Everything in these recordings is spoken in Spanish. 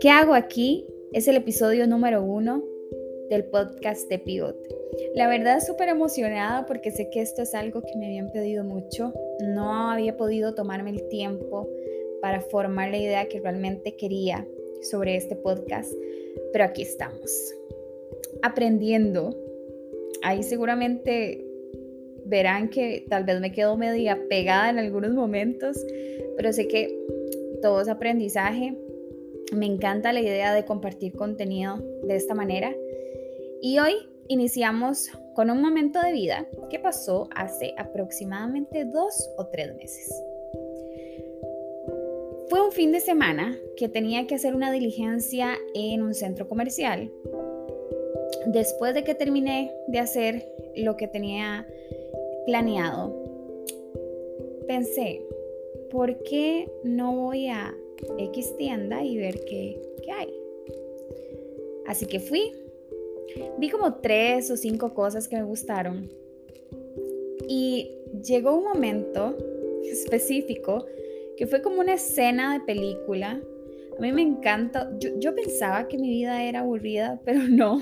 ¿Qué hago aquí? Es el episodio número uno del podcast de Pivot. La verdad súper emocionada porque sé que esto es algo que me habían pedido mucho. No había podido tomarme el tiempo para formar la idea que realmente quería sobre este podcast, pero aquí estamos, aprendiendo. Ahí seguramente verán que tal vez me quedo media pegada en algunos momentos, pero sé que todo es aprendizaje me encanta la idea de compartir contenido de esta manera. Y hoy iniciamos con un momento de vida que pasó hace aproximadamente dos o tres meses. Fue un fin de semana que tenía que hacer una diligencia en un centro comercial. Después de que terminé de hacer lo que tenía planeado, pensé, ¿por qué no voy a X tienda y ver qué, hay. Así que fui. Vi como tres o cinco cosas que me gustaron. Y llegó un momento específico que fue como una escena de película. A mí me encanta. Yo, pensaba que mi vida era aburrida, pero no.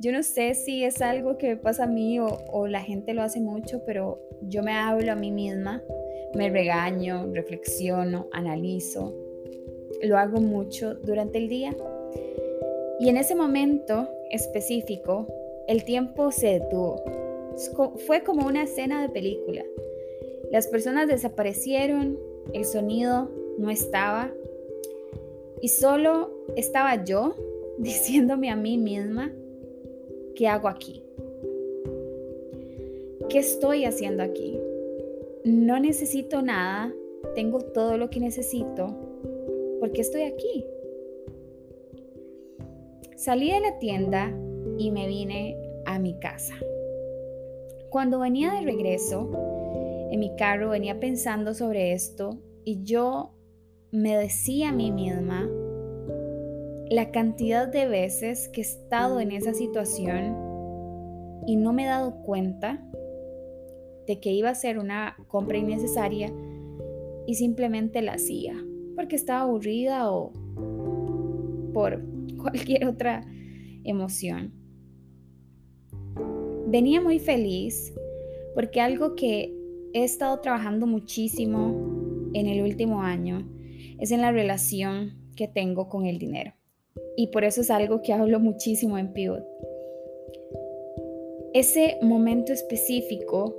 Yo no sé si es algo que pasa a mí o, o la gente lo hace mucho, pero yo me hablo a mí misma, me regaño, reflexiono, analizo lo hago mucho durante el día. Y en ese momento específico, el tiempo se detuvo. Fue como una escena de película. Las personas desaparecieron, el sonido no estaba y solo estaba yo diciéndome a mí misma, ¿qué hago aquí? ¿Qué estoy haciendo aquí? No necesito nada, tengo todo lo que necesito, ¿por qué estoy aquí? Salí de la tienda y me vine a mi casa. Cuando venía de regreso, en mi carro venía pensando sobre esto y yo me decía a mí misma la cantidad de veces que he estado en esa situación y no me he dado cuenta de que iba a ser una compra innecesaria y simplemente la hacía porque estaba aburrida o por cualquier otra emoción. Venía muy feliz porque algo que he estado trabajando muchísimo en el último año es en la relación que tengo con el dinero. Y por eso es algo que hablo muchísimo en Pivot. Ese momento específico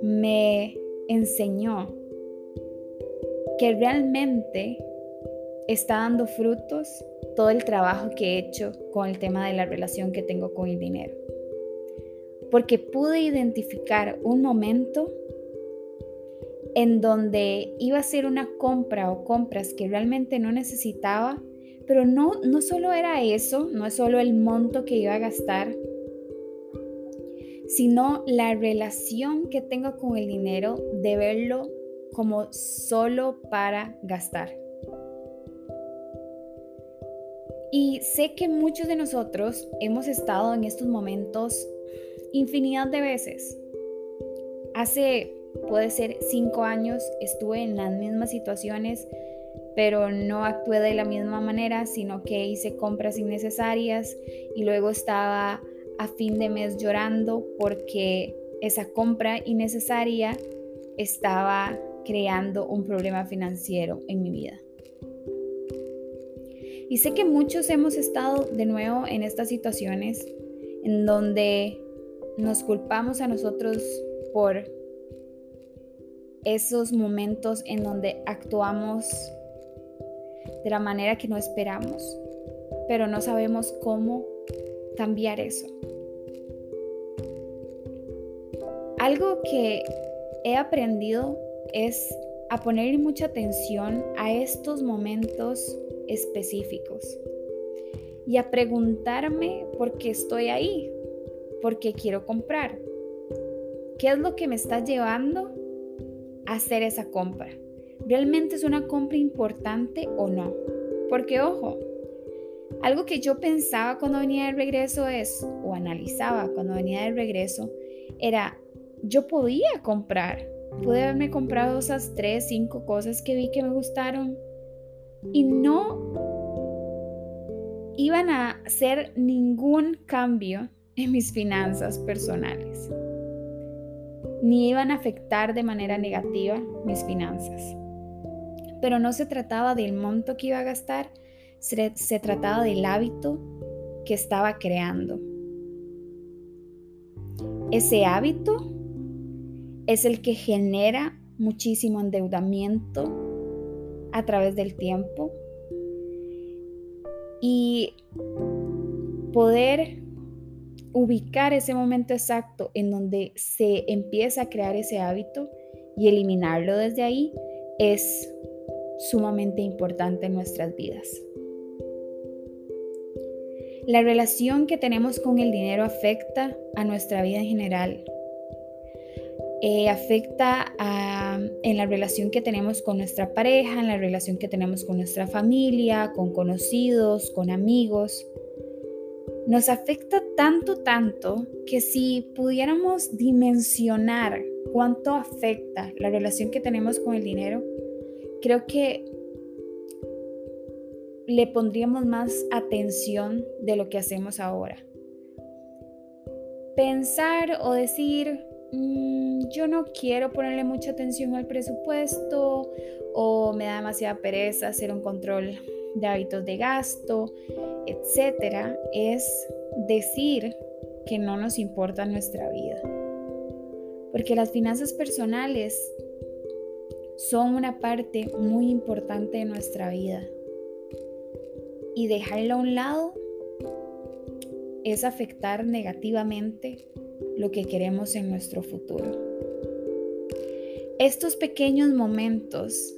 me enseñó que realmente está dando frutos todo el trabajo que he hecho con el tema de la relación que tengo con el dinero. Porque pude identificar un momento en donde iba a ser una compra o compras que realmente no necesitaba, pero no, no solo era eso, no es solo el monto que iba a gastar, sino la relación que tengo con el dinero de verlo como solo para gastar. Y sé que muchos de nosotros hemos estado en estos momentos infinidad de veces. Hace, puede ser, cinco años estuve en las mismas situaciones, pero no actué de la misma manera, sino que hice compras innecesarias y luego estaba a fin de mes llorando porque esa compra innecesaria estaba creando un problema financiero en mi vida. Y sé que muchos hemos estado de nuevo en estas situaciones en donde nos culpamos a nosotros por esos momentos en donde actuamos de la manera que no esperamos, pero no sabemos cómo cambiar eso. Algo que he aprendido es a poner mucha atención a estos momentos específicos y a preguntarme por qué estoy ahí, por qué quiero comprar, qué es lo que me está llevando a hacer esa compra. ¿Realmente es una compra importante o no? Porque ojo, algo que yo pensaba cuando venía de regreso es, o analizaba cuando venía de regreso, era, yo podía comprar. Pude haberme comprado esas tres, cinco cosas que vi que me gustaron y no iban a hacer ningún cambio en mis finanzas personales, ni iban a afectar de manera negativa mis finanzas. Pero no se trataba del monto que iba a gastar, se, se trataba del hábito que estaba creando. Ese hábito es el que genera muchísimo endeudamiento a través del tiempo y poder ubicar ese momento exacto en donde se empieza a crear ese hábito y eliminarlo desde ahí es sumamente importante en nuestras vidas. La relación que tenemos con el dinero afecta a nuestra vida en general. Eh, afecta en la relación que tenemos con nuestra pareja, en la relación que tenemos con nuestra familia, con conocidos, con amigos. Nos afecta tanto, tanto que si pudiéramos dimensionar cuánto afecta la relación que tenemos con el dinero, creo que le pondríamos más atención de lo que hacemos ahora. Pensar o decir, mm, yo no quiero ponerle mucha atención al presupuesto o me da demasiada pereza hacer un control de hábitos de gasto, etcétera, es decir que no nos importa nuestra vida. Porque las finanzas personales son una parte muy importante de nuestra vida y dejarlo a un lado es afectar negativamente lo que queremos en nuestro futuro. Estos pequeños momentos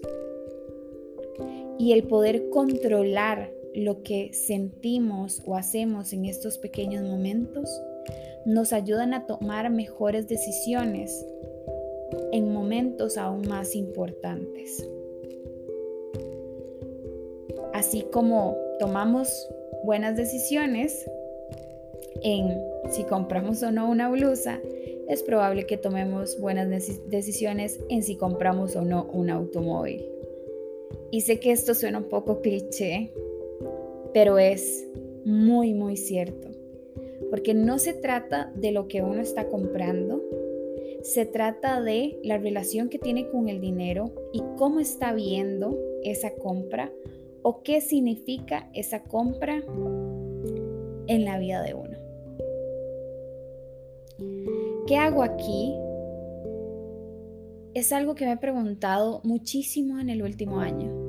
y el poder controlar lo que sentimos o hacemos en estos pequeños momentos nos ayudan a tomar mejores decisiones en momentos aún más importantes. Así como tomamos buenas decisiones en si compramos o no una blusa, es probable que tomemos buenas decisiones en si compramos o no un automóvil. Y sé que esto suena un poco cliché, pero es muy, muy cierto. Porque no se trata de lo que uno está comprando, se trata de la relación que tiene con el dinero y cómo está viendo esa compra o qué significa esa compra en la vida de uno. ¿Qué hago aquí? Es algo que me he preguntado muchísimo en el último año.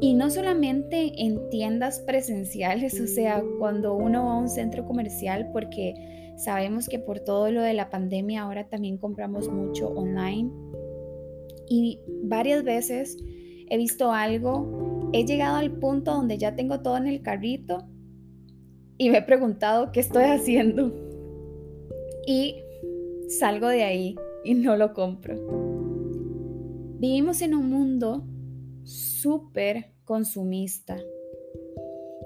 Y no solamente en tiendas presenciales, o sea, cuando uno va a un centro comercial, porque sabemos que por todo lo de la pandemia ahora también compramos mucho online. Y varias veces he visto algo he llegado al punto donde ya tengo todo en el carrito y me he preguntado qué estoy haciendo. Y salgo de ahí y no lo compro. Vivimos en un mundo súper consumista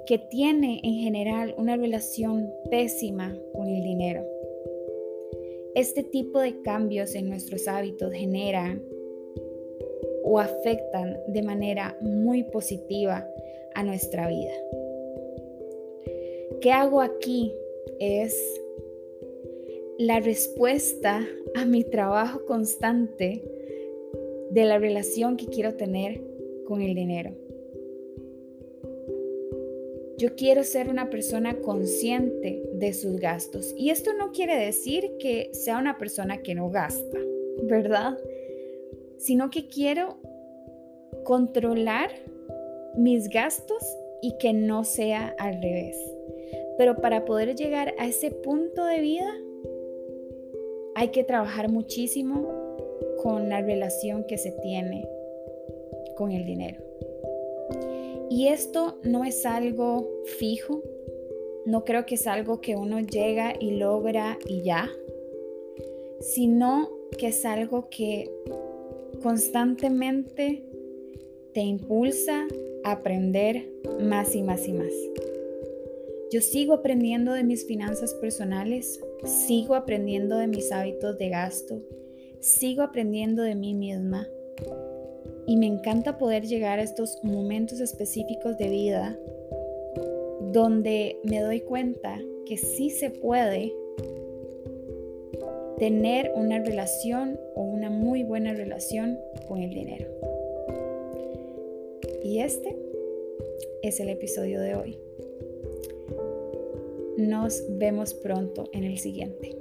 que tiene en general una relación pésima con el dinero. Este tipo de cambios en nuestros hábitos generan o afectan de manera muy positiva a nuestra vida. ¿Qué hago aquí? Es la respuesta a mi trabajo constante de la relación que quiero tener con el dinero. Yo quiero ser una persona consciente de sus gastos. Y esto no quiere decir que sea una persona que no gasta, ¿verdad? sino que quiero controlar mis gastos y que no sea al revés. Pero para poder llegar a ese punto de vida, hay que trabajar muchísimo con la relación que se tiene con el dinero. Y esto no es algo fijo, no creo que es algo que uno llega y logra y ya, sino que es algo que constantemente te impulsa a aprender más y más y más. Yo sigo aprendiendo de mis finanzas personales sigo aprendiendo de mis hábitos de gasto, sigo aprendiendo de mí misma y me encanta poder llegar a estos momentos específicos de vida donde me doy cuenta que sí se puede tener una relación o una muy buena relación con el dinero. Y este es el episodio de hoy. Nos vemos pronto en el siguiente.